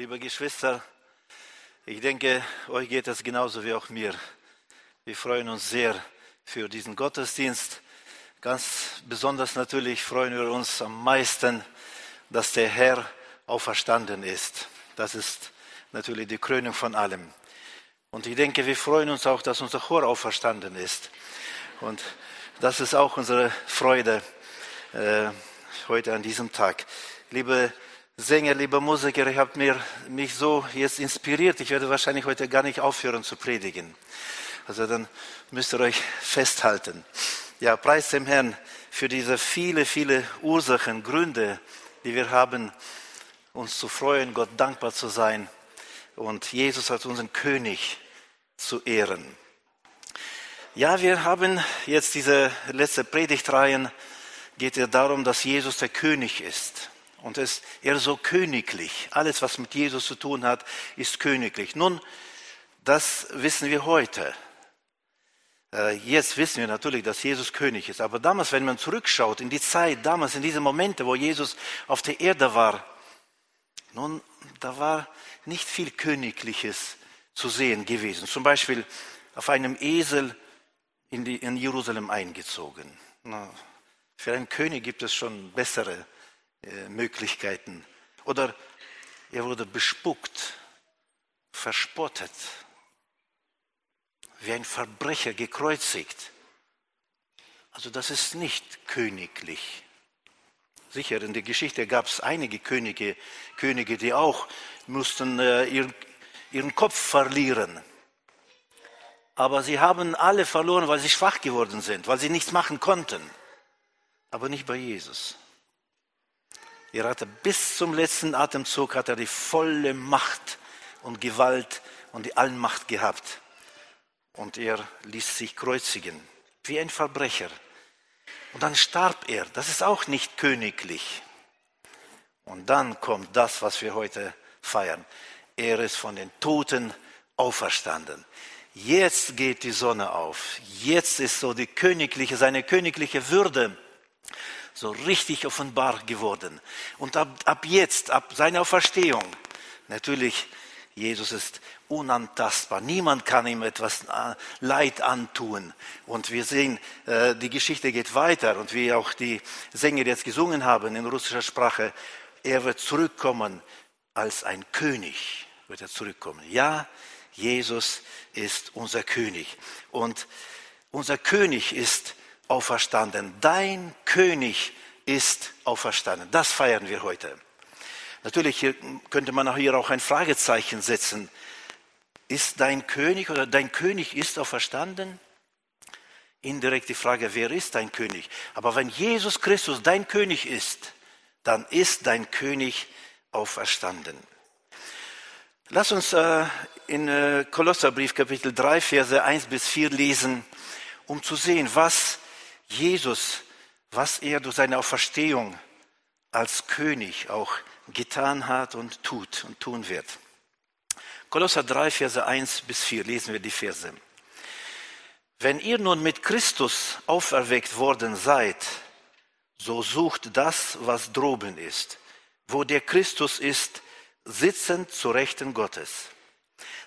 liebe Geschwister, ich denke, euch geht es genauso wie auch mir. Wir freuen uns sehr für diesen Gottesdienst. Ganz besonders natürlich freuen wir uns am meisten, dass der Herr auferstanden ist. Das ist natürlich die Krönung von allem. Und ich denke, wir freuen uns auch, dass unser Chor auferstanden ist. Und das ist auch unsere Freude äh, heute an diesem Tag. Liebe Sänger, liebe Musiker, ihr habt mir, mich so jetzt inspiriert. Ich werde wahrscheinlich heute gar nicht aufhören zu predigen. Also dann müsst ihr euch festhalten. Ja, preis dem Herrn für diese viele, viele Ursachen, Gründe, die wir haben, uns zu freuen, Gott dankbar zu sein und Jesus als unseren König zu ehren. Ja, wir haben jetzt diese letzte Predigtreihen, geht es darum, dass Jesus der König ist. Und es, er so königlich. Alles, was mit Jesus zu tun hat, ist königlich. Nun, das wissen wir heute. Äh, jetzt wissen wir natürlich, dass Jesus König ist. Aber damals, wenn man zurückschaut in die Zeit, damals in diese Momente, wo Jesus auf der Erde war, nun, da war nicht viel Königliches zu sehen gewesen. Zum Beispiel auf einem Esel in, die, in Jerusalem eingezogen. Na, für einen König gibt es schon bessere Möglichkeiten. Oder er wurde bespuckt, verspottet, wie ein Verbrecher gekreuzigt. Also das ist nicht königlich. Sicher, in der Geschichte gab es einige Könige, Könige, die auch mussten äh, ihren, ihren Kopf verlieren. Aber sie haben alle verloren, weil sie schwach geworden sind, weil sie nichts machen konnten. Aber nicht bei Jesus. Er hatte bis zum letzten Atemzug hat er die volle Macht und Gewalt und die Allmacht gehabt. Und er ließ sich kreuzigen, wie ein Verbrecher. Und dann starb er. Das ist auch nicht königlich. Und dann kommt das, was wir heute feiern. Er ist von den Toten auferstanden. Jetzt geht die Sonne auf. Jetzt ist so die königliche, seine königliche Würde so richtig offenbar geworden. Und ab, ab jetzt, ab seiner Auferstehung, natürlich, Jesus ist unantastbar. Niemand kann ihm etwas äh, Leid antun. Und wir sehen, äh, die Geschichte geht weiter. Und wie auch die Sänger jetzt gesungen haben in russischer Sprache, er wird zurückkommen als ein König. Wird er zurückkommen. Ja, Jesus ist unser König. Und unser König ist auferstanden. Dein König ist auferstanden. Das feiern wir heute. Natürlich könnte man hier auch ein Fragezeichen setzen. Ist dein König oder dein König ist auferstanden? Indirekt die Frage, wer ist dein König? Aber wenn Jesus Christus dein König ist, dann ist dein König auferstanden. Lass uns äh, in äh, Kolosserbrief Kapitel 3, Verse 1 bis 4 lesen, um zu sehen, was Jesus, was er durch seine Auferstehung als König auch getan hat und tut und tun wird. Kolosser 3, Verse 1 bis 4 lesen wir die Verse. Wenn ihr nun mit Christus auferweckt worden seid, so sucht das, was droben ist, wo der Christus ist, sitzend zu Rechten Gottes.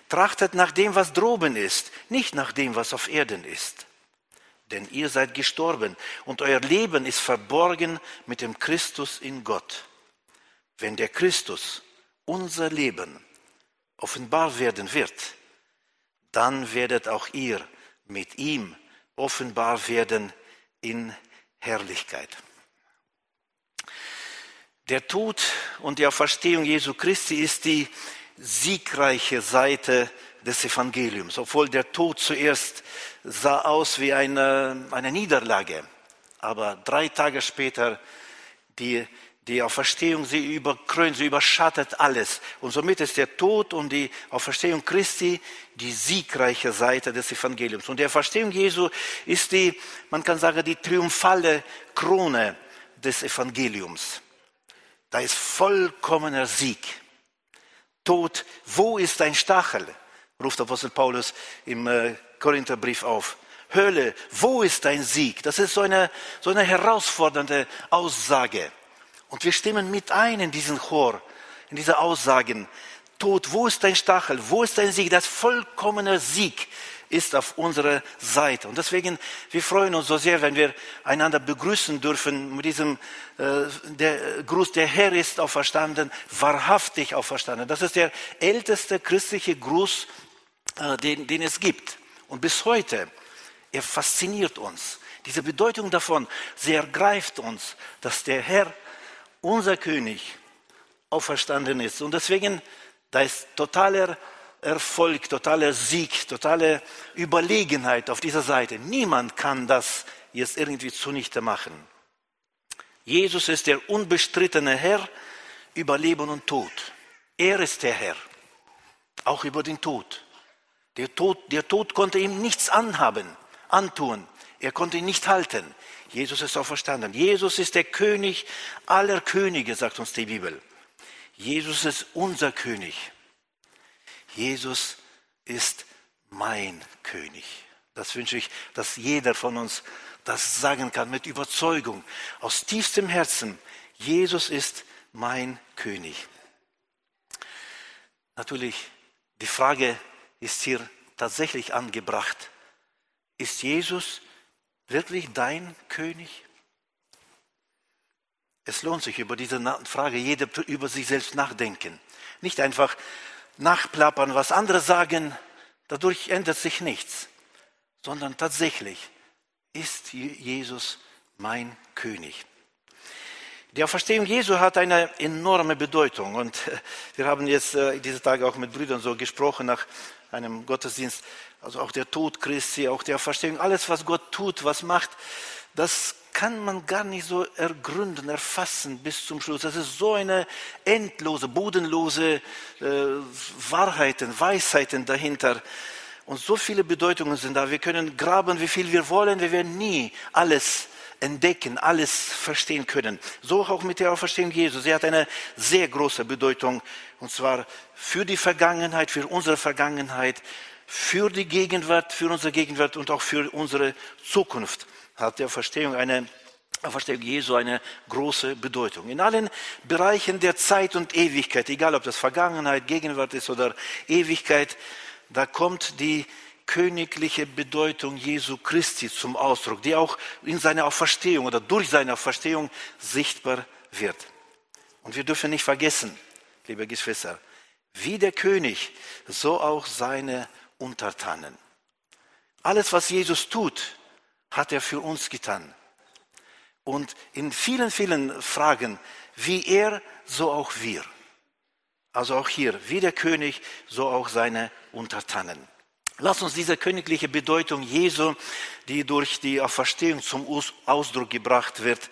Trachtet nach dem, was droben ist, nicht nach dem, was auf Erden ist denn ihr seid gestorben und euer Leben ist verborgen mit dem Christus in Gott. Wenn der Christus, unser Leben, offenbar werden wird, dann werdet auch ihr mit ihm offenbar werden in Herrlichkeit. Der Tod und die Auferstehung Jesu Christi ist die siegreiche Seite des Evangeliums, obwohl der Tod zuerst sah aus wie eine, eine Niederlage. Aber drei Tage später, die, die Auferstehung, sie überkrönt, sie überschattet alles. Und somit ist der Tod und die Auferstehung Christi die siegreiche Seite des Evangeliums. Und die Auferstehung Jesu ist die, man kann sagen, die triumphale Krone des Evangeliums. Da ist vollkommener Sieg. Tod, wo ist dein Stachel? Ruft Apostel Paulus im äh, Korintherbrief auf. Hölle, wo ist dein Sieg? Das ist so eine, so eine herausfordernde Aussage. Und wir stimmen mit ein in diesen Chor, in diese Aussagen. Tod, wo ist dein Stachel, wo ist dein Sieg? Das vollkommene Sieg ist auf unserer Seite. Und deswegen, wir freuen uns so sehr, wenn wir einander begrüßen dürfen mit diesem äh, der Gruß, der Herr ist auferstanden, wahrhaftig auferstanden. Das ist der älteste christliche Gruß, den, den es gibt. Und bis heute, er fasziniert uns. Diese Bedeutung davon, sie ergreift uns, dass der Herr, unser König, auferstanden ist. Und deswegen, da ist totaler Erfolg, totaler Sieg, totale Überlegenheit auf dieser Seite. Niemand kann das jetzt irgendwie zunichte machen. Jesus ist der unbestrittene Herr über Leben und Tod. Er ist der Herr, auch über den Tod. Der Tod, der Tod konnte ihm nichts anhaben, antun. Er konnte ihn nicht halten. Jesus ist auch verstanden. Jesus ist der König aller Könige, sagt uns die Bibel. Jesus ist unser König. Jesus ist mein König. Das wünsche ich, dass jeder von uns das sagen kann mit Überzeugung, aus tiefstem Herzen. Jesus ist mein König. Natürlich, die Frage ist hier tatsächlich angebracht. Ist Jesus wirklich dein König? Es lohnt sich über diese Frage jeder über sich selbst nachdenken. Nicht einfach nachplappern, was andere sagen, dadurch ändert sich nichts, sondern tatsächlich ist Jesus mein König. Die Auferstehung Jesu hat eine enorme Bedeutung und äh, wir haben jetzt äh, diese Tage auch mit Brüdern so gesprochen nach einem Gottesdienst, also auch der Tod Christi, auch die Auferstehung, alles was Gott tut, was macht, das kann man gar nicht so ergründen, erfassen bis zum Schluss. Das ist so eine endlose, bodenlose äh, Wahrheiten, Weisheiten dahinter. Und so viele Bedeutungen sind da. Wir können graben, wie viel wir wollen. Wir werden nie alles entdecken, alles verstehen können. So auch mit der Auferstehung Jesu. Sie hat eine sehr große Bedeutung. Und zwar für die Vergangenheit, für unsere Vergangenheit, für die Gegenwart, für unsere Gegenwart und auch für unsere Zukunft hat der Verstehung eine Verstehung Jesu eine große Bedeutung. In allen Bereichen der Zeit und Ewigkeit, egal ob das Vergangenheit, Gegenwart ist oder Ewigkeit, da kommt die königliche Bedeutung Jesu Christi zum Ausdruck, die auch in seiner Auferstehung oder durch seine Auferstehung sichtbar wird. Und wir dürfen nicht vergessen, liebe Geschwister, wie der König, so auch seine Untertanen. Alles, was Jesus tut, hat er für uns getan. Und in vielen, vielen Fragen, wie er, so auch wir. Also auch hier, wie der König, so auch seine Untertanen. Lass uns diese königliche Bedeutung Jesu, die durch die Auferstehung zum Ausdruck gebracht wird,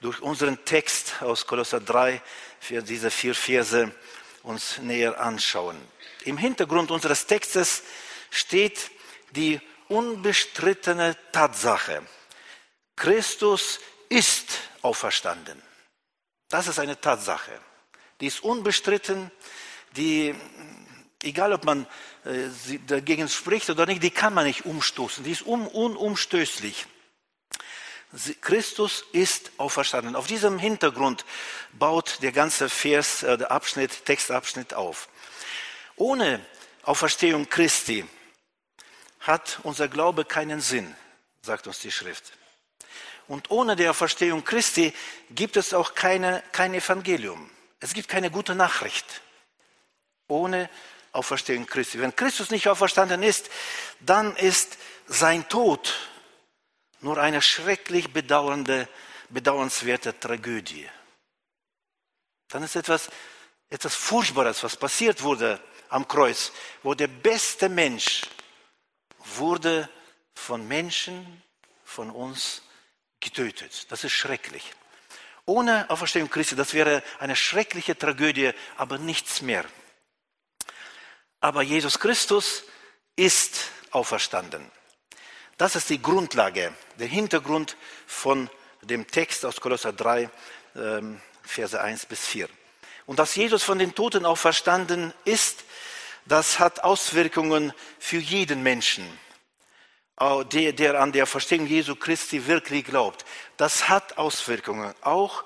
durch unseren Text aus Kolosser 3, für diese vier Verse uns näher anschauen. Im Hintergrund unseres Textes steht die unbestrittene Tatsache. Christus ist auferstanden. Das ist eine Tatsache. Die ist unbestritten, die, egal ob man dagegen spricht oder nicht, die kann man nicht umstoßen. Die ist un, unumstößlich. Christus ist auferstanden. Auf diesem Hintergrund baut der ganze Vers, äh, der Abschnitt, Textabschnitt auf. Ohne Auferstehung Christi hat unser Glaube keinen Sinn, sagt uns die Schrift. Und ohne die Auferstehung Christi gibt es auch keine, kein Evangelium. Es gibt keine gute Nachricht. Ohne Auferstehung Christi. Wenn Christus nicht auferstanden ist, dann ist sein Tod nur eine schrecklich bedauernde, bedauernswerte Tragödie. Dann ist etwas, etwas Furchtbares, was passiert wurde am Kreuz, wo der beste Mensch wurde von Menschen, von uns getötet. Das ist schrecklich. Ohne Auferstehung Christi, das wäre eine schreckliche Tragödie, aber nichts mehr. Aber Jesus Christus ist auferstanden. Das ist die Grundlage, der Hintergrund von dem Text aus Kolosser 3, ähm, Verse 1 bis 4. Und dass Jesus von den Toten auferstanden ist, das hat Auswirkungen für jeden Menschen, der, an der Verstehung Jesu Christi wirklich glaubt. Das hat Auswirkungen auch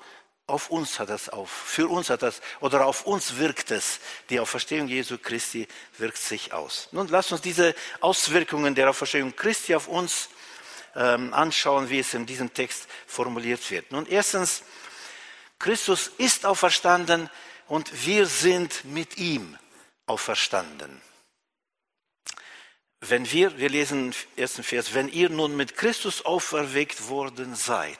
auf uns hat das auf, für uns hat das, oder auf uns wirkt es. Die Auferstehung Jesu Christi wirkt sich aus. Nun lasst uns diese Auswirkungen der Auferstehung Christi auf uns ähm, anschauen, wie es in diesem Text formuliert wird. Nun, erstens, Christus ist auferstanden und wir sind mit ihm auferstanden. Wenn wir, wir lesen im ersten Vers, wenn ihr nun mit Christus auferweckt worden seid,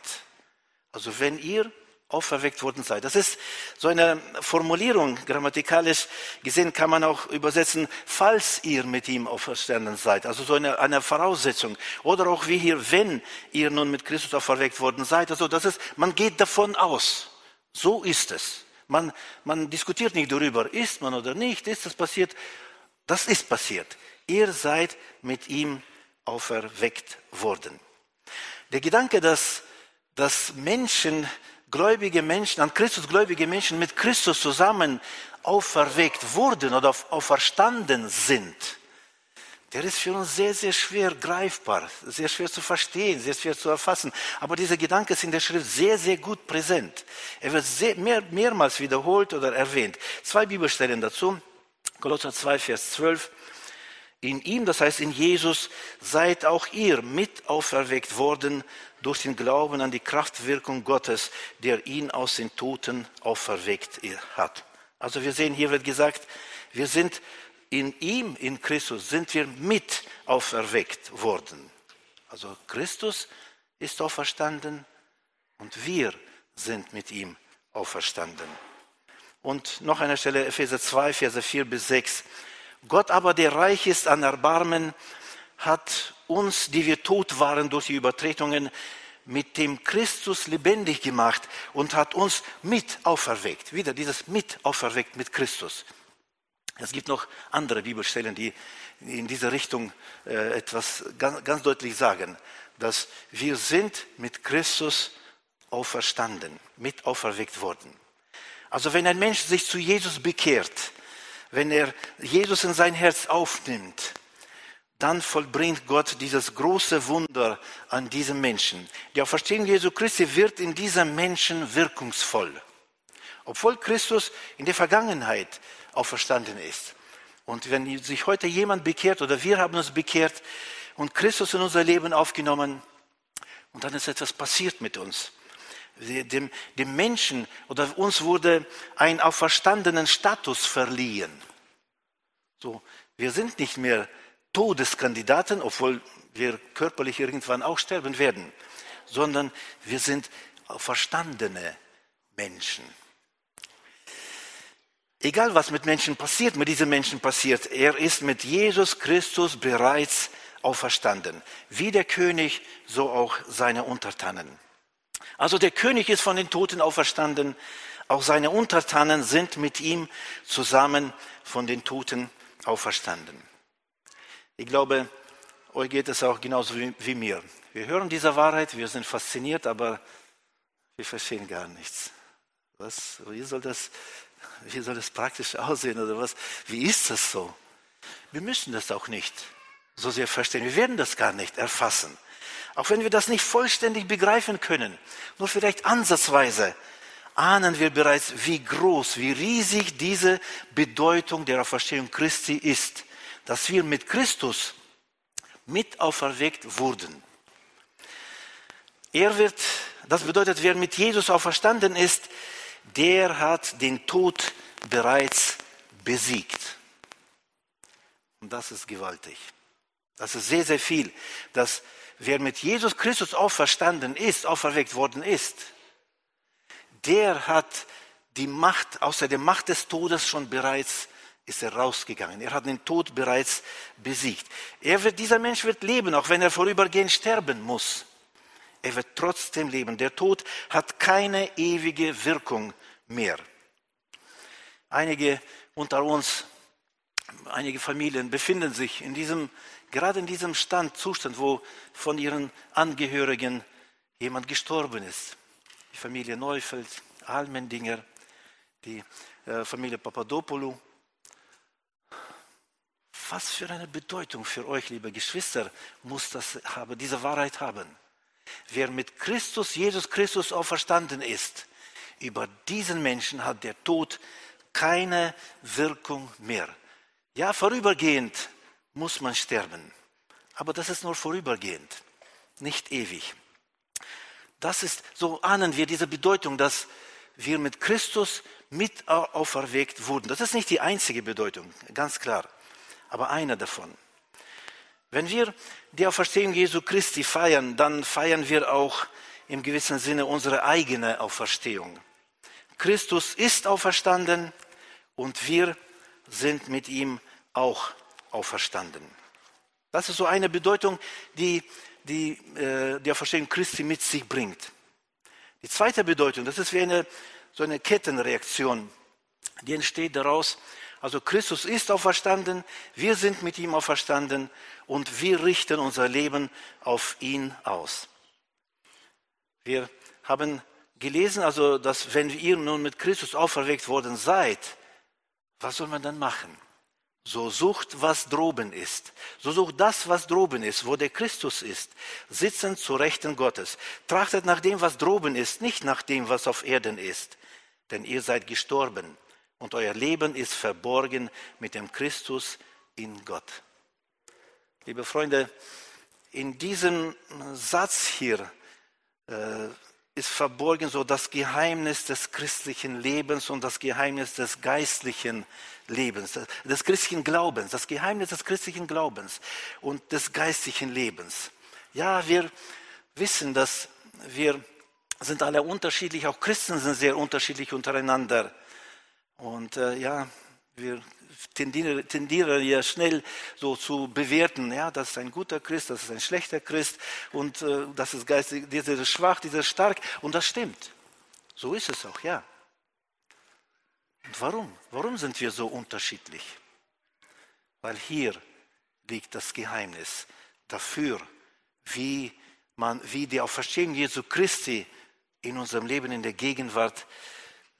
also wenn ihr auferweckt worden seid. Das ist so eine Formulierung, grammatikalisch gesehen kann man auch übersetzen, falls ihr mit ihm auferstanden seid. Also so eine, eine Voraussetzung. Oder auch wie hier, wenn ihr nun mit Christus auferweckt worden seid. Also das ist, man geht davon aus. So ist es. Man, man diskutiert nicht darüber, ist man oder nicht, ist das passiert. Das ist passiert. Ihr seid mit ihm auferweckt worden. Der Gedanke, dass, dass Menschen gläubige Menschen, an Christus gläubige Menschen mit Christus zusammen auferweckt wurden oder auferstanden sind, der ist für uns sehr, sehr schwer greifbar, sehr schwer zu verstehen, sehr schwer zu erfassen. Aber dieser Gedanke ist in der Schrift sehr, sehr gut präsent. Er wird sehr, mehr, mehrmals wiederholt oder erwähnt. Zwei Bibelstellen dazu. Kolosser 2, Vers 12. In ihm, das heißt in Jesus, seid auch ihr mit auferweckt worden durch den Glauben an die Kraftwirkung Gottes, der ihn aus den Toten auferweckt hat. Also wir sehen, hier wird gesagt, wir sind in ihm, in Christus, sind wir mit auferweckt worden. Also Christus ist auferstanden und wir sind mit ihm auferstanden. Und noch eine Stelle, Epheser 2, Verse 4 bis 6. Gott aber, der reich ist an Erbarmen, hat uns, die wir tot waren durch die Übertretungen, mit dem Christus lebendig gemacht und hat uns mit auferweckt. Wieder dieses mit auferweckt mit Christus. Es gibt noch andere Bibelstellen, die in diese Richtung äh, etwas ganz, ganz deutlich sagen, dass wir sind mit Christus auferstanden, mit auferweckt worden. Also wenn ein Mensch sich zu Jesus bekehrt, wenn er Jesus in sein Herz aufnimmt, dann vollbringt Gott dieses große Wunder an diesem Menschen. Die Auferstehung Jesu Christi wird in diesem Menschen wirkungsvoll. Obwohl Christus in der Vergangenheit auferstanden ist. Und wenn sich heute jemand bekehrt oder wir haben uns bekehrt und Christus in unser Leben aufgenommen und dann ist etwas passiert mit uns. Dem, dem Menschen oder uns wurde ein auferstandenen Status verliehen. So, wir sind nicht mehr Todeskandidaten, obwohl wir körperlich irgendwann auch sterben werden, sondern wir sind verstandene Menschen. Egal was mit Menschen passiert, mit diesen Menschen passiert, er ist mit Jesus Christus bereits auferstanden. Wie der König, so auch seine Untertanen. Also der König ist von den Toten auferstanden, auch seine Untertanen sind mit ihm zusammen von den Toten auferstanden. Ich glaube, euch geht es auch genauso wie, wie mir. Wir hören diese Wahrheit, wir sind fasziniert, aber wir verstehen gar nichts. Was, wie, soll das, wie soll das praktisch aussehen oder was? Wie ist das so? Wir müssen das auch nicht so sehr verstehen. Wir werden das gar nicht erfassen. Auch wenn wir das nicht vollständig begreifen können, nur vielleicht ansatzweise, ahnen wir bereits, wie groß, wie riesig diese Bedeutung der Auferstehung Christi ist dass wir mit Christus mit auferweckt wurden. Er wird, das bedeutet, wer mit Jesus auferstanden ist, der hat den Tod bereits besiegt. Und das ist gewaltig. Das ist sehr, sehr viel, dass wer mit Jesus Christus auferstanden ist, auferweckt worden ist, der hat die Macht, außer der Macht des Todes schon bereits ist er rausgegangen. Er hat den Tod bereits besiegt. Er wird, dieser Mensch wird leben, auch wenn er vorübergehend sterben muss. Er wird trotzdem leben. Der Tod hat keine ewige Wirkung mehr. Einige unter uns, einige Familien befinden sich in diesem, gerade in diesem Stand, Zustand, wo von ihren Angehörigen jemand gestorben ist. Die Familie Neufeld, Almendinger, die äh, Familie Papadopoulou, was für eine Bedeutung für euch, liebe Geschwister, muss das haben, diese Wahrheit haben. Wer mit Christus, Jesus Christus auferstanden ist, über diesen Menschen hat der Tod keine Wirkung mehr. Ja, vorübergehend muss man sterben, aber das ist nur vorübergehend, nicht ewig. Das ist, so ahnen wir diese Bedeutung, dass wir mit Christus mit auferweckt wurden. Das ist nicht die einzige Bedeutung, ganz klar, aber eine davon. Wenn wir die Auferstehung Jesu Christi feiern, dann feiern wir auch im gewissen Sinne unsere eigene Auferstehung. Christus ist auferstanden und wir sind mit ihm auch auferstanden. Das ist so eine Bedeutung, die die, äh, die Auferstehung Christi mit sich bringt. Die zweite Bedeutung, das ist wie eine, so eine Kettenreaktion, die entsteht daraus, also Christus ist auferstanden, wir sind mit ihm auferstanden und wir richten unser Leben auf ihn aus. Wir haben gelesen, also, dass wenn ihr nun mit Christus auferweckt worden seid, was soll man dann machen? So sucht, was droben ist. So sucht das, was droben ist, wo der Christus ist, sitzend zu Rechten Gottes. Trachtet nach dem, was droben ist, nicht nach dem, was auf Erden ist. Denn ihr seid gestorben und euer Leben ist verborgen mit dem Christus in Gott. Liebe Freunde, in diesem Satz hier äh, ist verborgen so das Geheimnis des christlichen Lebens und das Geheimnis des geistlichen Lebens, des christlichen Glaubens, das Geheimnis des christlichen Glaubens und des geistlichen Lebens. Ja, wir wissen, dass wir sind alle unterschiedlich, auch Christen sind sehr unterschiedlich untereinander. Und äh, ja, wir tendieren, tendieren ja schnell so zu bewerten, ja, das ist ein guter Christ, das ist ein schlechter Christ und äh, das ist geistig, dieser ist schwach, dieser ist stark. Und das stimmt. So ist es auch, ja. Und warum? Warum sind wir so unterschiedlich? Weil hier liegt das Geheimnis dafür, wie, man, wie die Auferstehung Jesu Christi in unserem Leben in der Gegenwart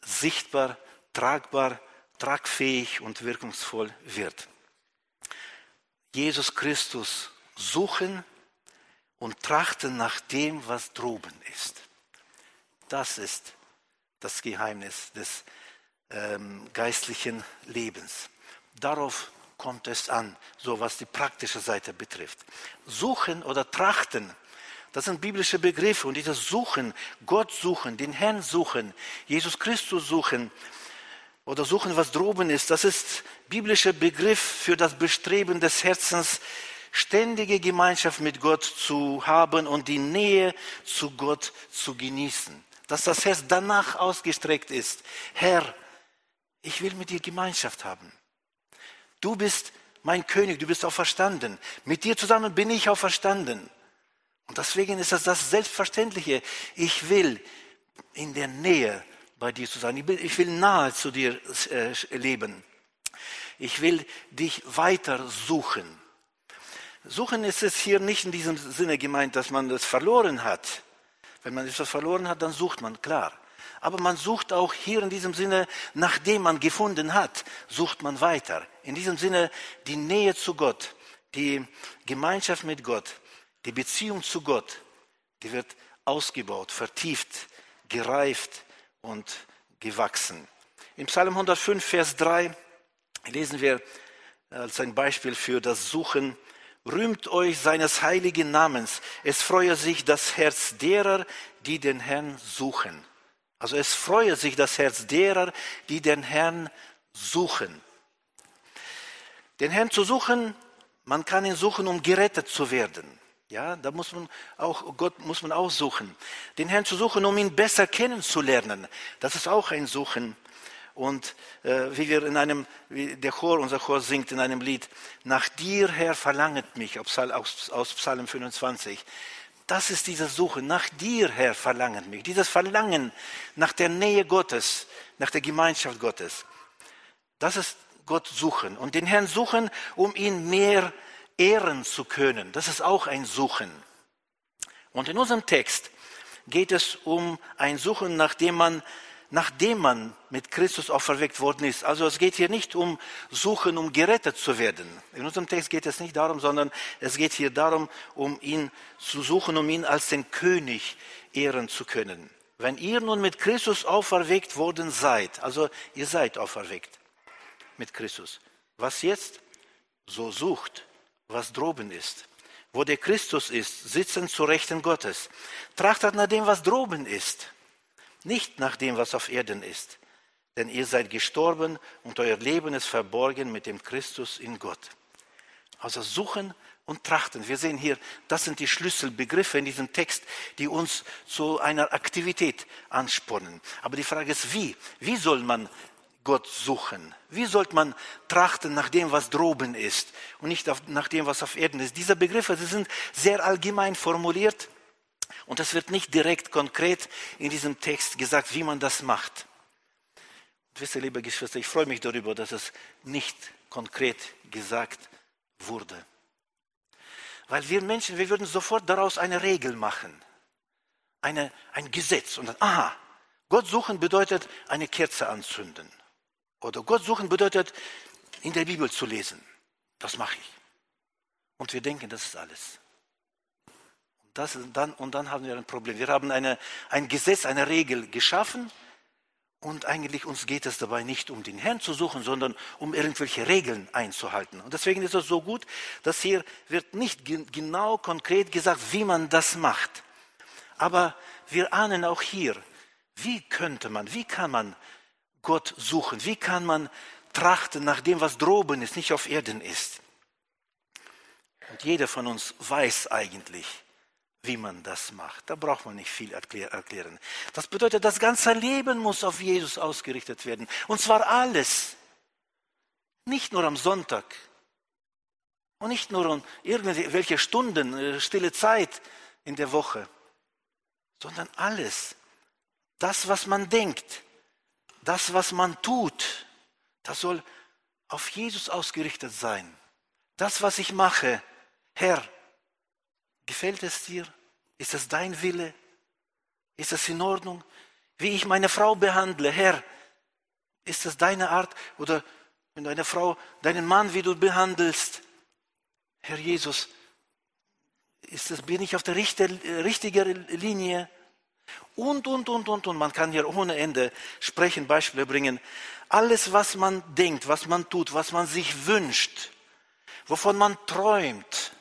sichtbar tragbar, tragfähig und wirkungsvoll wird. Jesus Christus suchen und trachten nach dem, was droben ist. Das ist das Geheimnis des ähm, geistlichen Lebens. Darauf kommt es an, so was die praktische Seite betrifft. Suchen oder trachten das sind biblische Begriffe und dieses Suchen, Gott suchen, den Herrn suchen, Jesus Christus suchen oder suchen, was droben ist, das ist biblischer Begriff für das Bestreben des Herzens, ständige Gemeinschaft mit Gott zu haben und die Nähe zu Gott zu genießen. Dass das Herz danach ausgestreckt ist. Herr, ich will mit dir Gemeinschaft haben. Du bist mein König, du bist auch verstanden. Mit dir zusammen bin ich auch verstanden. Und deswegen ist das das Selbstverständliche. Ich will in der Nähe bei dir zu sein. Ich will, nahe zu dir äh, leben. Ich will dich weiter suchen. Suchen ist es hier nicht in diesem Sinne gemeint, dass man das verloren hat. Wenn man etwas verloren hat, dann sucht man, klar. Aber man sucht auch hier in diesem Sinne, nachdem man gefunden hat, sucht man weiter. In diesem Sinne die Nähe zu Gott, die Gemeinschaft mit Gott. Die Beziehung zu Gott, die wird ausgebaut, vertieft, gereift und gewachsen. In Psalm 105, Vers 3 lesen wir als ein Beispiel für das Suchen, rühmt euch seines heiligen Namens. Es freue sich das Herz derer, die den Herrn suchen. Also es freue sich das Herz derer, die den Herrn suchen. Den Herrn zu suchen, man kann ihn suchen, um gerettet zu werden. Ja, da muss man auch, Gott muss man auch suchen. Den Herrn zu suchen, um ihn besser kennenzulernen. Das ist auch ein Suchen. Und äh, wie wir in einem, wie der Chor, unser Chor singt in einem Lied, nach dir, Herr, verlanget mich, aus, aus Psalm 25. Das ist diese Suche, nach dir, Herr, verlanget mich. Dieses Verlangen nach der Nähe Gottes, nach der Gemeinschaft Gottes. Das ist Gott suchen. Und den Herrn suchen, um ihn mehr ehren zu können. Das ist auch ein Suchen. Und in unserem Text geht es um ein Suchen, nachdem man, nachdem man mit Christus auferweckt worden ist. Also es geht hier nicht um Suchen, um gerettet zu werden. In unserem Text geht es nicht darum, sondern es geht hier darum, um ihn zu suchen, um ihn als den König ehren zu können. wenn ihr nun mit Christus auferweckt worden seid, also ihr seid auferweckt mit Christus, was jetzt? So sucht, was droben ist. Wo der Christus ist, sitzen zu Rechten Gottes. Trachtet nach dem, was droben ist, nicht nach dem, was auf Erden ist. Denn ihr seid gestorben und euer Leben ist verborgen mit dem Christus in Gott. Also suchen und trachten. Wir sehen hier, das sind die Schlüsselbegriffe in diesem Text, die uns zu einer Aktivität anspornen. Aber die Frage ist, wie? Wie soll man Gott suchen? Wie sollte man trachten nach dem, was droben ist und nicht nach dem, was auf Erden ist? Diese Begriffe die sind sehr allgemein formuliert und es wird nicht direkt konkret in diesem Text gesagt, wie man das macht. Wisst ihr, liebe Geschwister, ich freue mich darüber, dass es nicht konkret gesagt wurde. Weil wir Menschen, wir würden sofort daraus eine Regel machen, eine, ein Gesetz. Und dann, aha, Gott suchen bedeutet eine Kerze anzünden. Oder Gott suchen bedeutet in der Bibel zu lesen. Das mache ich. Und wir denken, das ist alles. Und, das, dann, und dann haben wir ein Problem. Wir haben eine, ein Gesetz, eine Regel geschaffen und eigentlich uns geht es dabei nicht um den Herrn zu suchen, sondern um irgendwelche Regeln einzuhalten. Und deswegen ist es so gut, dass hier wird nicht genau konkret gesagt, wie man das macht. Aber wir ahnen auch hier, wie könnte man, wie kann man Gott suchen? Wie kann man trachten nach dem, was droben ist, nicht auf Erden ist? Und jeder von uns weiß eigentlich, wie man das macht. Da braucht man nicht viel erklären. Das bedeutet, das ganze Leben muss auf Jesus ausgerichtet werden. Und zwar alles. Nicht nur am Sonntag. Und nicht nur um irgendwelche Stunden, äh, stille Zeit in der Woche. Sondern alles. Das, was man denkt. Das, was man tut. Das soll auf Jesus ausgerichtet sein. Das, was ich mache. Herr, Gefällt es dir? Ist es dein Wille? Ist es in Ordnung? Wie ich meine Frau behandle, Herr, ist es deine Art? Oder wenn deine Frau, deinen Mann, wie du behandelst, Herr Jesus, ist es, bin ich auf der richtigen Linie? Und, und, und, und, und. Man kann hier ohne Ende sprechen, Beispiele bringen. Alles, was man denkt, was man tut, was man sich wünscht, wovon man träumt,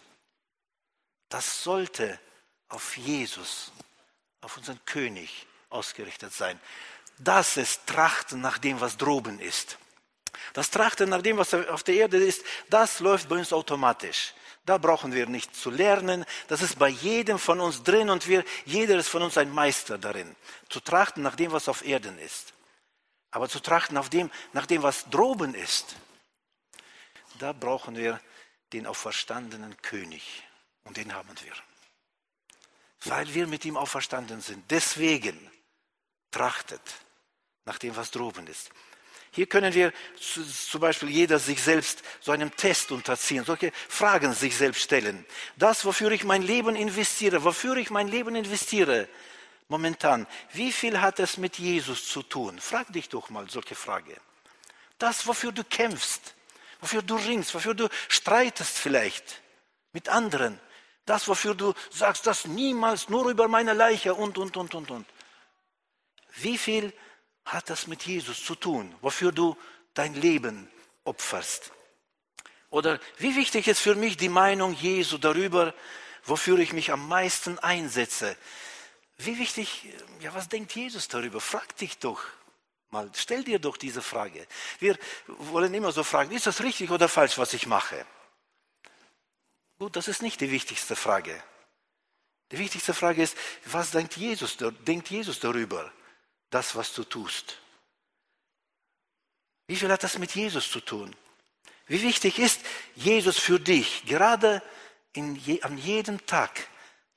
das sollte auf Jesus, auf unseren König ausgerichtet sein. Das ist Trachten nach dem, was droben ist. Das Trachten nach dem, was auf der Erde ist, das läuft bei uns automatisch. Da brauchen wir nicht zu lernen. Das ist bei jedem von uns drin und wir, jeder ist von uns ein Meister darin. Zu trachten nach dem, was auf Erden ist. Aber zu trachten nach dem, nach dem was droben ist, da brauchen wir den auferstandenen König. Und den haben wir. Weil wir mit ihm auferstanden sind. Deswegen trachtet nach dem, was droben ist. Hier können wir zum Beispiel jeder sich selbst so einem Test unterziehen, solche Fragen sich selbst stellen. Das, wofür ich mein Leben investiere, wofür ich mein Leben investiere, momentan, wie viel hat es mit Jesus zu tun? Frag dich doch mal solche Frage. Das, wofür du kämpfst, wofür du ringst, wofür du streitest vielleicht mit anderen, das, wofür du sagst, das niemals nur über meine Leiche und, und, und, und, und. Wie viel hat das mit Jesus zu tun, wofür du dein Leben opferst? Oder wie wichtig ist für mich die Meinung Jesu darüber, wofür ich mich am meisten einsetze? Wie wichtig, ja, was denkt Jesus darüber? Frag dich doch mal, stell dir doch diese Frage. Wir wollen immer so fragen, ist das richtig oder falsch, was ich mache? Gut, das ist nicht die wichtigste Frage. Die wichtigste Frage ist, was denkt Jesus, denkt Jesus darüber, das, was du tust? Wie viel hat das mit Jesus zu tun? Wie wichtig ist Jesus für dich, gerade je, an jedem Tag,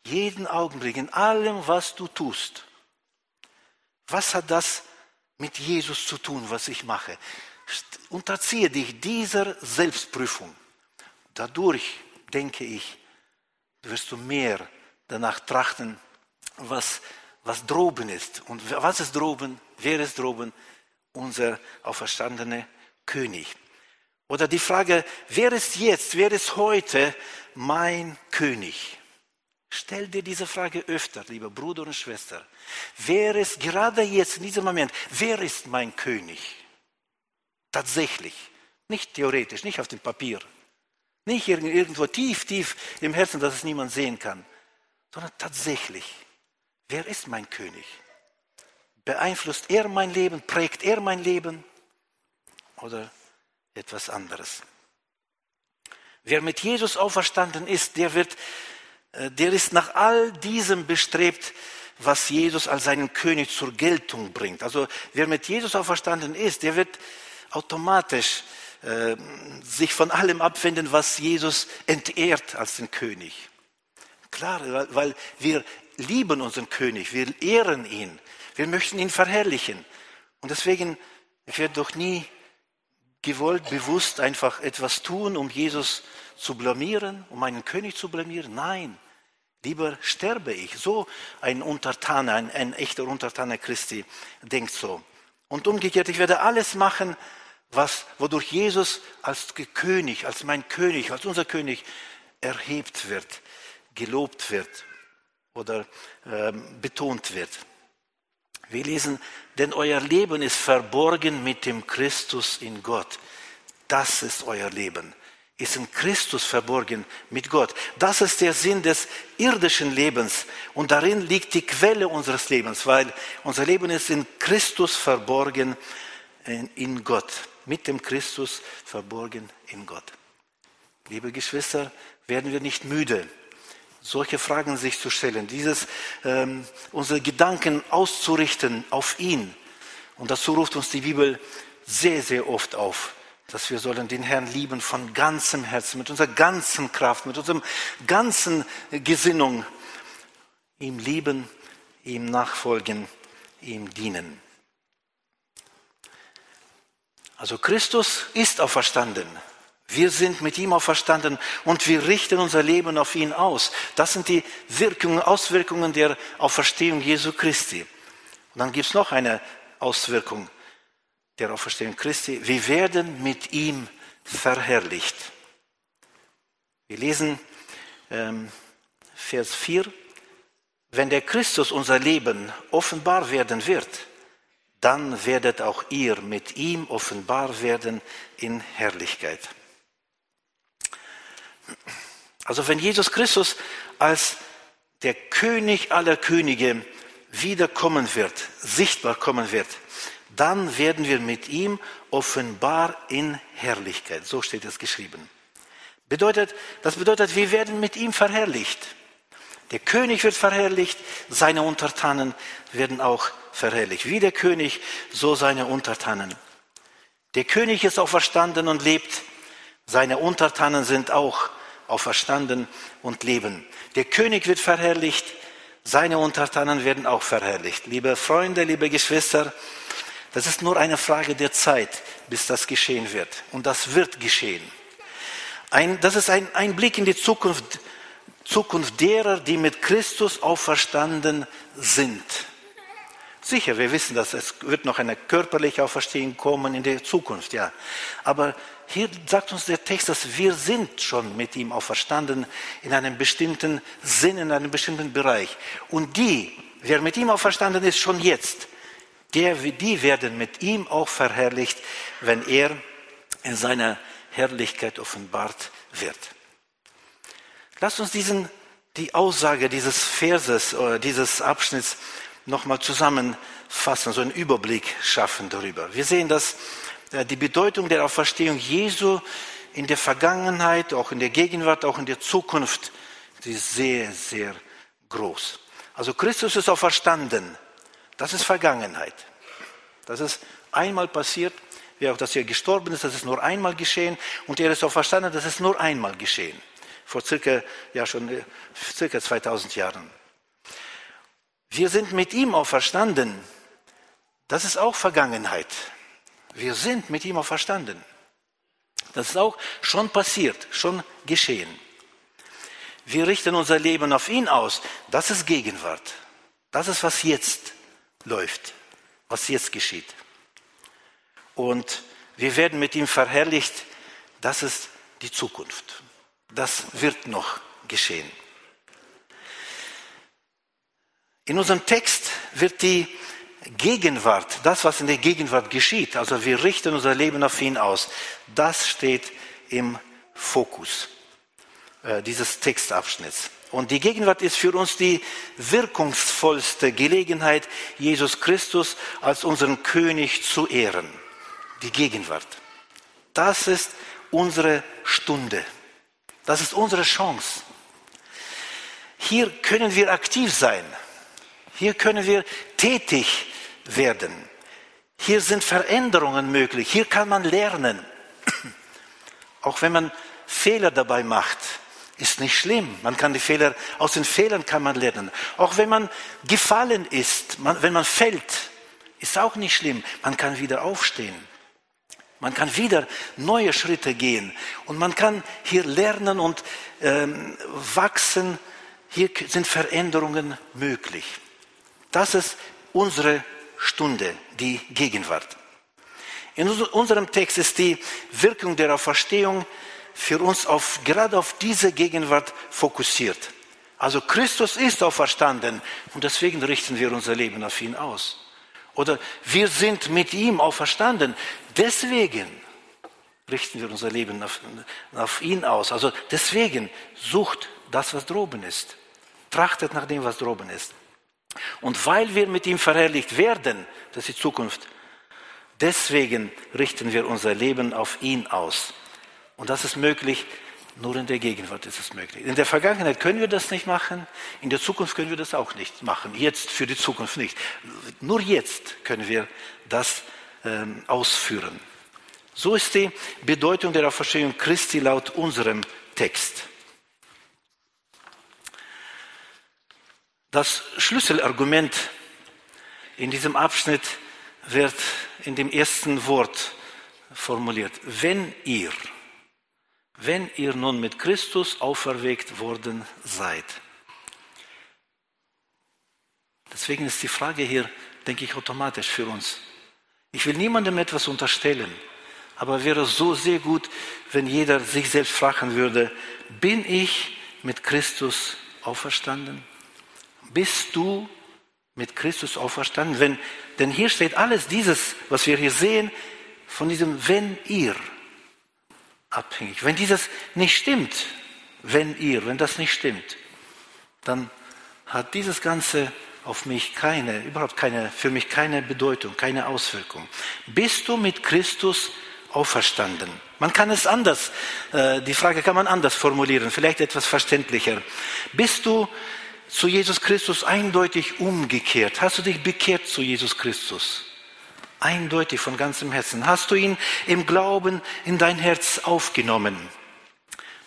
jeden Augenblick, in allem, was du tust? Was hat das mit Jesus zu tun, was ich mache? Unterziehe dich dieser Selbstprüfung. Dadurch denke ich, wirst du mehr danach trachten, was, was droben ist. Und was ist droben? Wer ist droben? Unser auferstandene König. Oder die Frage, wer ist jetzt, wer ist heute mein König? Stell dir diese Frage öfter, lieber Bruder und Schwester. Wer ist gerade jetzt in diesem Moment, wer ist mein König? Tatsächlich, nicht theoretisch, nicht auf dem Papier, nicht irgendwo tief, tief im Herzen, dass es niemand sehen kann, sondern tatsächlich, wer ist mein König? Beeinflusst er mein Leben, prägt er mein Leben oder etwas anderes? Wer mit Jesus auferstanden ist, der wird äh, der ist nach all diesem bestrebt, was Jesus als seinen König zur Geltung bringt. Also wer mit Jesus auferstanden ist, der wird automatisch äh, sich von allem abwenden, was Jesus entehrt als den König. Klar, weil wir lieben unseren König, wir ehren ihn, wir möchten ihn verherrlichen. Und deswegen wird doch nie gewollt, bewusst einfach etwas tun, um Jesus zu blamieren, um einen König zu blamieren. Nein, lieber sterbe ich. So ein Untertaner, ein, ein echter Untertaner Christi denkt so. Und umgekehrt, ich werde alles machen, was, wodurch Jesus als König, als mein König, als unser König erhebt wird, gelobt wird oder äh, betont wird. Wir lesen, denn euer Leben ist verborgen mit dem Christus in Gott. Das ist euer Leben, ist in Christus verborgen mit Gott. Das ist der Sinn des irdischen Lebens und darin liegt die Quelle unseres Lebens, weil unser Leben ist in Christus verborgen in Gott, mit dem Christus verborgen in Gott. Liebe Geschwister, werden wir nicht müde, solche Fragen sich zu stellen, dieses, ähm, unsere Gedanken auszurichten auf ihn. Und dazu ruft uns die Bibel sehr, sehr oft auf, dass wir sollen den Herrn lieben von ganzem Herzen, mit unserer ganzen Kraft, mit unserem ganzen Gesinnung, ihm lieben, ihm nachfolgen, ihm dienen. Also Christus ist auferstanden. Wir sind mit ihm auferstanden und wir richten unser Leben auf ihn aus. Das sind die Wirkungen, Auswirkungen der Auferstehung Jesu Christi. Und dann gibt es noch eine Auswirkung der Auferstehung Christi. Wir werden mit ihm verherrlicht. Wir lesen ähm, Vers 4. Wenn der Christus unser Leben offenbar werden wird, dann werdet auch ihr mit ihm offenbar werden in Herrlichkeit. Also wenn Jesus Christus als der König aller Könige wiederkommen wird, sichtbar kommen wird, dann werden wir mit ihm offenbar in Herrlichkeit. So steht es geschrieben. Bedeutet, das bedeutet, wir werden mit ihm verherrlicht. Der König wird verherrlicht, seine Untertanen werden auch verherrlicht. Wie der König, so seine Untertanen. Der König ist auch verstanden und lebt. Seine Untertanen sind auch auferstanden und leben. Der König wird verherrlicht, seine Untertanen werden auch verherrlicht. Liebe Freunde, liebe Geschwister, das ist nur eine Frage der Zeit, bis das geschehen wird. Und das wird geschehen. Ein, das ist ein, ein Blick in die Zukunft, Zukunft derer, die mit Christus auferstanden sind. Sicher, wir wissen, dass es wird noch eine körperliche Auferstehung kommen in der Zukunft, ja. Aber hier sagt uns der Text, dass wir sind schon mit ihm auferstanden in einem bestimmten Sinn, in einem bestimmten Bereich. Und die, wer mit ihm auferstanden ist, schon jetzt, der, die werden mit ihm auch verherrlicht, wenn er in seiner Herrlichkeit offenbart wird. Lasst uns diesen, die Aussage dieses Verses oder dieses Abschnitts nochmal zusammenfassen, so einen Überblick schaffen darüber. Wir sehen, dass äh, die Bedeutung der Auferstehung Jesu in der Vergangenheit, auch in der Gegenwart, auch in der Zukunft, sie ist sehr, sehr groß. Also Christus ist auferstanden. Das ist Vergangenheit. Das ist einmal passiert, wie auch, dass er gestorben ist, das ist nur einmal geschehen. Und er ist auferstanden, das ist nur einmal geschehen. Vor circa, ja schon, äh, circa 2000 Jahren. Wir sind mit ihm auferstanden. Das ist auch Vergangenheit. Wir sind mit ihm auferstanden. Das ist auch schon passiert, schon geschehen. Wir richten unser Leben auf ihn aus. Das ist Gegenwart. Das ist, was jetzt läuft, was jetzt geschieht. Und wir werden mit ihm verherrlicht. Das ist die Zukunft. Das wird noch geschehen. In unserem Text wird die Gegenwart, das, was in der Gegenwart geschieht, also wir richten unser Leben auf ihn aus, das steht im Fokus äh, dieses Textabschnitts. Und die Gegenwart ist für uns die wirkungsvollste Gelegenheit, Jesus Christus als unseren König zu ehren. Die Gegenwart. Das ist unsere Stunde. Das ist unsere Chance. Hier können wir aktiv sein. Hier können wir tätig werden. Hier sind Veränderungen möglich. Hier kann man lernen. Auch wenn man Fehler dabei macht ist nicht schlimm. Man kann die Fehler, aus den Fehlern kann man lernen. Auch wenn man gefallen ist, man, wenn man fällt, ist auch nicht schlimm. Man kann wieder aufstehen. Man kann wieder neue Schritte gehen. Und man kann hier lernen und ähm, wachsen. Hier sind Veränderungen möglich. Das ist unsere Stunde, die Gegenwart. In unserem Text ist die Wirkung der Auferstehung für uns auf, gerade auf diese Gegenwart fokussiert. Also Christus ist auferstanden und deswegen richten wir unser Leben auf ihn aus. Oder wir sind mit ihm auferstanden, deswegen richten wir unser Leben auf, auf ihn aus. Also deswegen sucht das, was droben ist. Trachtet nach dem, was droben ist. Und weil wir mit ihm verherrlicht werden, das ist die Zukunft, deswegen richten wir unser Leben auf ihn aus. Und das ist möglich, nur in der Gegenwart ist es möglich. In der Vergangenheit können wir das nicht machen, in der Zukunft können wir das auch nicht machen. Jetzt für die Zukunft nicht. Nur jetzt können wir das ähm, ausführen. So ist die Bedeutung der Auferstehung Christi laut unserem Text. Das Schlüsselargument in diesem Abschnitt wird in dem ersten Wort formuliert. Wenn ihr wenn ihr nun mit Christus auferweckt worden seid. Deswegen ist die Frage hier, denke ich, automatisch für uns. Ich will niemandem etwas unterstellen, aber wäre so sehr gut, wenn jeder sich selbst fragen würde, bin ich mit Christus auferstanden? Bist du mit Christus auferstanden? Wenn, denn hier steht alles dieses, was wir hier sehen, von diesem wenn ihr abhängig. Wenn dieses nicht stimmt, wenn ihr, wenn das nicht stimmt, dann hat dieses Ganze auf mich keine, überhaupt keine, für mich keine Bedeutung, keine Auswirkung. Bist du mit Christus auferstanden? Man kann es anders, äh, die Frage kann man anders formulieren, vielleicht etwas verständlicher. Bist du zu Jesus Christus eindeutig umgekehrt? Hast du dich bekehrt zu Jesus Christus? Eindeutig von ganzem Herzen. Hast du ihn im Glauben in dein Herz aufgenommen?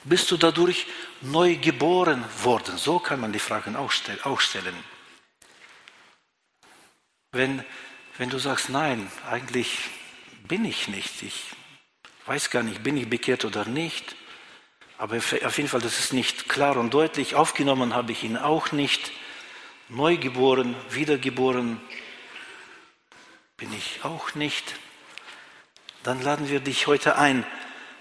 Bist du dadurch neu geboren worden? So kann man die Fragen auch stellen. Wenn, wenn du sagst, nein, eigentlich bin ich nicht, ich weiß gar nicht, bin ich bekehrt oder nicht, aber auf jeden Fall, das ist nicht klar und deutlich, aufgenommen habe ich ihn auch nicht, neugeboren, wiedergeboren, bin ich auch nicht, dann laden wir dich heute ein.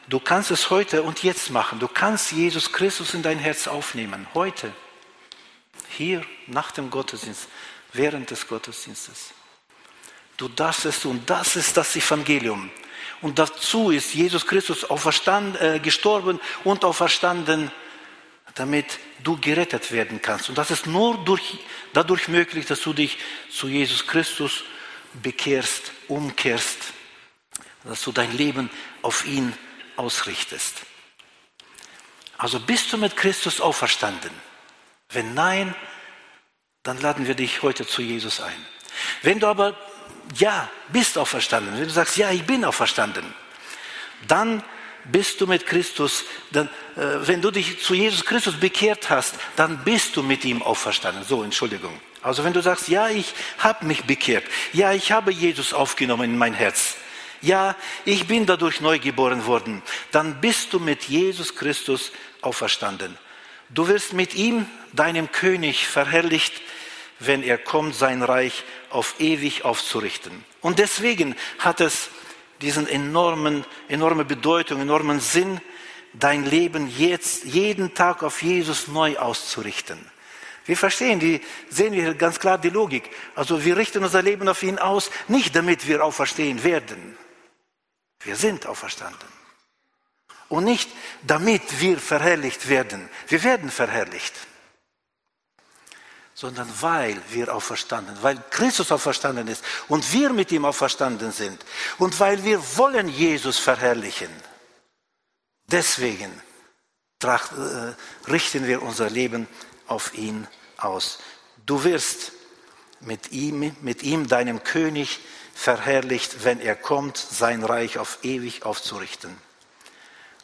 Du kannst es heute und jetzt machen. Du kannst Jesus Christus in dein Herz aufnehmen. Heute. Hier nach dem Gottesdienst. Während des Gottesdienstes. Du darfst es tun. Das ist das Evangelium. Und dazu ist Jesus Christus äh, gestorben und auferstanden, damit du gerettet werden kannst. Und das ist nur durch, dadurch möglich, dass du dich zu Jesus Christus bekehrst, umkehrst, dass du dein Leben auf ihn ausrichtest. Also bist du mit Christus auferstanden? Wenn nein, dann laden wir dich heute zu Jesus ein. Wenn du aber ja bist auferstanden, wenn du sagst, ja, ich bin auferstanden, dann bist du mit Christus, dann, äh, wenn du dich zu Jesus Christus bekehrt hast, dann bist du mit ihm auferstanden. So, Entschuldigung. Also wenn du sagst, ja, ich habe mich bekehrt, ja, ich habe Jesus aufgenommen in mein Herz, ja, ich bin dadurch neu geboren worden, dann bist du mit Jesus Christus auferstanden. Du wirst mit ihm, deinem König, verherrlicht, wenn er kommt, sein Reich auf ewig aufzurichten. Und deswegen hat es diesen enormen, enorme Bedeutung, enormen Sinn, dein Leben jetzt jeden Tag auf Jesus neu auszurichten. Wir verstehen, die, sehen wir ganz klar die Logik. Also wir richten unser Leben auf ihn aus, nicht damit wir auferstehen werden. Wir sind auferstanden. Und nicht damit wir verherrlicht werden. Wir werden verherrlicht. Sondern weil wir auferstanden, weil Christus auferstanden ist und wir mit ihm auferstanden sind und weil wir wollen Jesus verherrlichen. Deswegen äh, richten wir unser Leben auf ihn aus. Du wirst mit ihm, mit ihm, deinem König, verherrlicht, wenn er kommt, sein Reich auf ewig aufzurichten.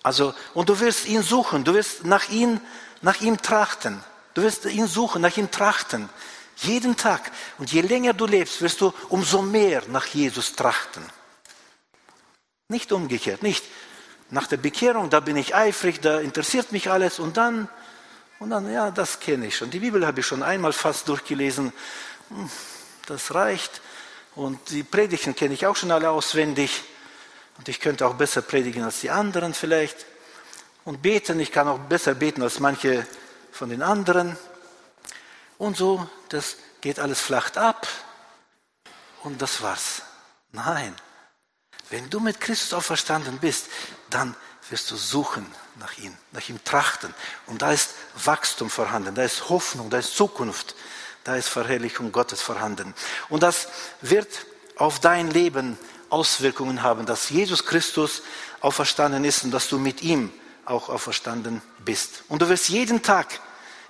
Also, und du wirst ihn suchen, du wirst nach ihm, nach ihm trachten. Du wirst ihn suchen, nach ihm trachten. Jeden Tag. Und je länger du lebst, wirst du umso mehr nach Jesus trachten. Nicht umgekehrt, nicht nach der Bekehrung, da bin ich eifrig, da interessiert mich alles und dann und dann, ja, das kenne ich schon. Die Bibel habe ich schon einmal fast durchgelesen. Hm, das reicht. Und die Predigten kenne ich auch schon alle auswendig. Und ich könnte auch besser predigen als die anderen vielleicht. Und beten, ich kann auch besser beten als manche von den anderen. Und so, das geht alles flacht ab. Und das war's. Nein. Wenn du mit Christus auferstanden bist, dann wirst du suchen nach ihm, nach ihm trachten. Und da ist Wachstum vorhanden, da ist Hoffnung, da ist Zukunft, da ist Verherrlichung Gottes vorhanden. Und das wird auf dein Leben Auswirkungen haben, dass Jesus Christus auferstanden ist und dass du mit ihm auch auferstanden bist. Und du wirst jeden Tag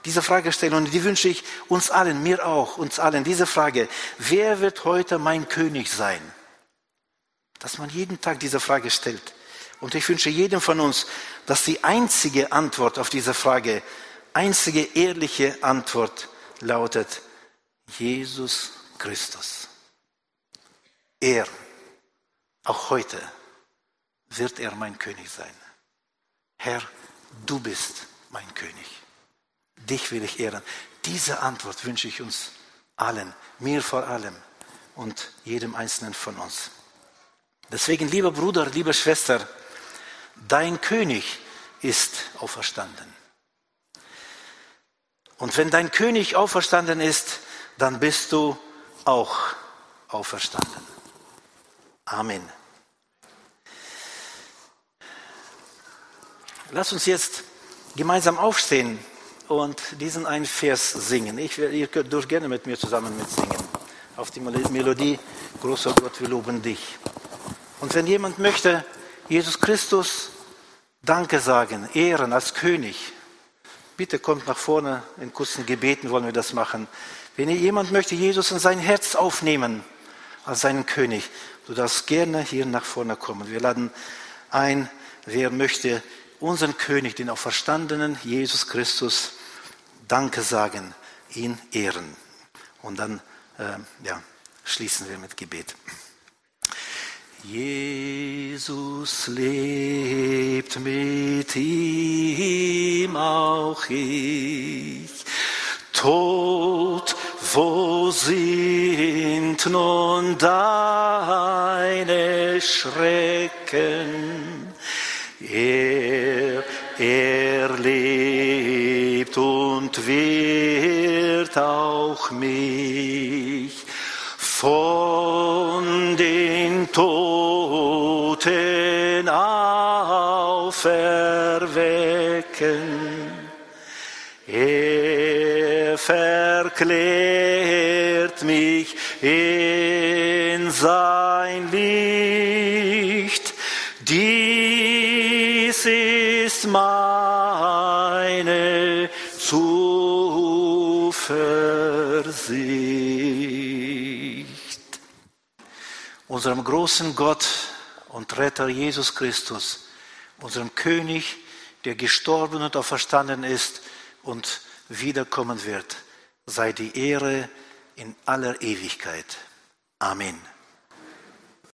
diese Frage stellen und die wünsche ich uns allen, mir auch, uns allen, diese Frage, wer wird heute mein König sein? Dass man jeden Tag diese Frage stellt. Und ich wünsche jedem von uns, dass die einzige Antwort auf diese Frage, einzige ehrliche Antwort lautet, Jesus Christus. Er, auch heute, wird er mein König sein. Herr, du bist mein König. Dich will ich ehren. Diese Antwort wünsche ich uns allen, mir vor allem und jedem Einzelnen von uns. Deswegen, lieber Bruder, liebe Schwester, dein König ist auferstanden. Und wenn dein König auferstanden ist, dann bist du auch auferstanden. Amen. Lass uns jetzt gemeinsam aufstehen und diesen einen Vers singen. Ich, ihr dürft gerne mit mir zusammen mitsingen. Auf die Melodie, großer Gott, wir loben dich. Und wenn jemand möchte, Jesus Christus Danke sagen, ehren als König. Bitte kommt nach vorne, in kurzen Gebeten wollen wir das machen. Wenn jemand möchte Jesus in sein Herz aufnehmen als seinen König, du darfst gerne hier nach vorne kommen. Wir laden ein, wer möchte unseren König, den auch verstandenen Jesus Christus, Danke sagen, ihn ehren. Und dann äh, ja, schließen wir mit Gebet. Jesus lebt mit ihm auch ich. Tod, wo sind nun deine Schrecken? Er, wird auch mich von den Toten auferwecken. Er verklärt mich in sein Zuversicht. Unserem großen Gott und Retter Jesus Christus, unserem König, der gestorben und auferstanden ist und wiederkommen wird, sei die Ehre in aller Ewigkeit. Amen.